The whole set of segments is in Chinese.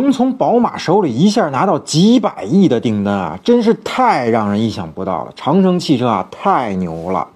能从宝马手里一下拿到几百亿的订单啊，真是太让人意想不到了。长城汽车啊，太牛了！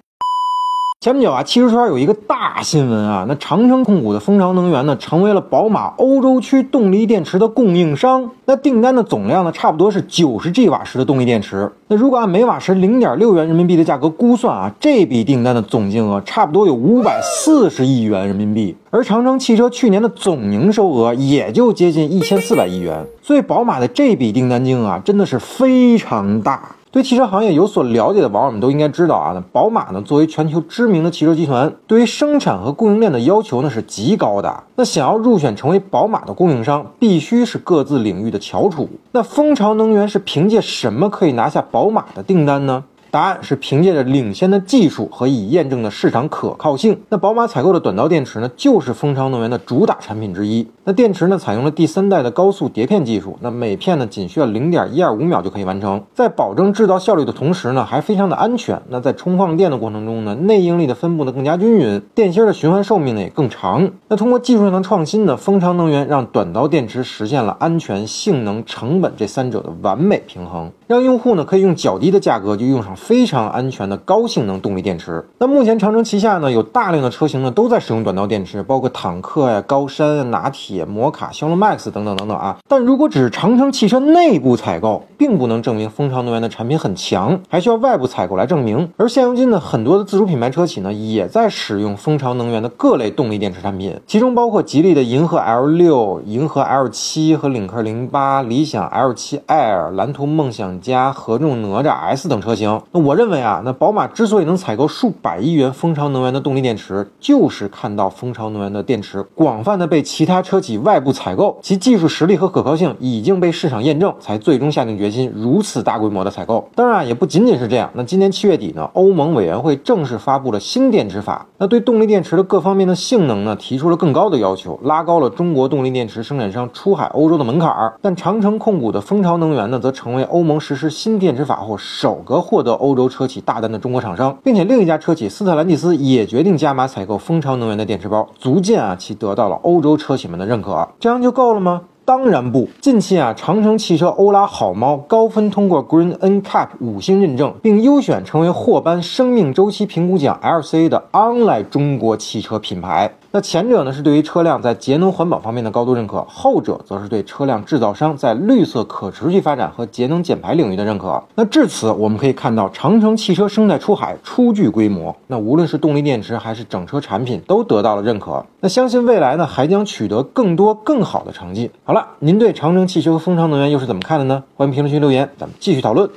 前不久啊，汽车圈有一个大新闻啊，那长城控股的蜂巢能源呢，成为了宝马欧洲区动力电池的供应商。那订单的总量呢，差不多是九十 G 瓦时的动力电池。那如果按每瓦时零点六元人民币的价格估算啊，这笔订单的总金额差不多有五百四十亿元人民币。而长城汽车去年的总营收额也就接近一千四百亿元。所以宝马的这笔订单金额啊，真的是非常大。对汽车行业有所了解的网友们都应该知道啊，那宝马呢作为全球知名的汽车集团，对于生产和供应链的要求呢是极高的。那想要入选成为宝马的供应商，必须是各自领域的翘楚。那蜂巢能源是凭借什么可以拿下宝马的订单呢？答案是凭借着领先的技术和已验证的市场可靠性。那宝马采购的短道电池呢，就是蜂巢能源的主打产品之一。那电池呢，采用了第三代的高速碟片技术，那每片呢仅需要零点一二五秒就可以完成，在保证制造效率的同时呢，还非常的安全。那在充放电的过程中呢，内应力的分布呢更加均匀，电芯的循环寿命呢也更长。那通过技术上的创新呢，蜂巢能源让短道电池实现了安全、性能、成本这三者的完美平衡，让用户呢可以用较低的价格就用上。非常安全的高性能动力电池。那目前长城旗下呢有大量的车型呢都在使用短道电池，包括坦克呀、高山、拿铁、摩卡、骁龙 Max 等等等等啊。但如果只是长城汽车内部采购，并不能证明蜂巢能源的产品很强，还需要外部采购来证明。而现如今呢，很多的自主品牌车企呢也在使用蜂巢能源的各类动力电池产品，其中包括吉利的银河 L 六、银河 L 七和领克零八、理想 L 七 Air、蓝图梦想家、合众哪吒 S 等车型。那我认为啊，那宝马之所以能采购数百亿元蜂巢能源的动力电池，就是看到蜂巢能源的电池广泛的被其他车企外部采购，其技术实力和可靠性已经被市场验证，才最终下定决心如此大规模的采购。当然，也不仅仅是这样。那今年七月底呢，欧盟委员会正式发布了新电池法，那对动力电池的各方面的性能呢，提出了更高的要求，拉高了中国动力电池生产商出海欧洲的门槛儿。但长城控股的蜂巢能源呢，则成为欧盟实施新电池法后首个获得欧洲车。企大单的中国厂商，并且另一家车企斯特兰蒂斯也决定加码采购蜂巢能源的电池包，足见啊其得到了欧洲车企们的认可。这样就够了吗？当然不。近期啊，长城汽车欧拉好猫高分通过 Green NCAP 五星认证，并优选成为获颁生命周期评估奖 LCA 的 online 中国汽车品牌。那前者呢是对于车辆在节能环保方面的高度认可，后者则是对车辆制造商在绿色可持续发展和节能减排领域的认可。那至此，我们可以看到长城汽车生态出海初具规模。那无论是动力电池还是整车产品，都得到了认可。那相信未来呢，还将取得更多更好的成绩。好了，您对长城汽车和蜂巢能源又是怎么看的呢？欢迎评论区留言，咱们继续讨论。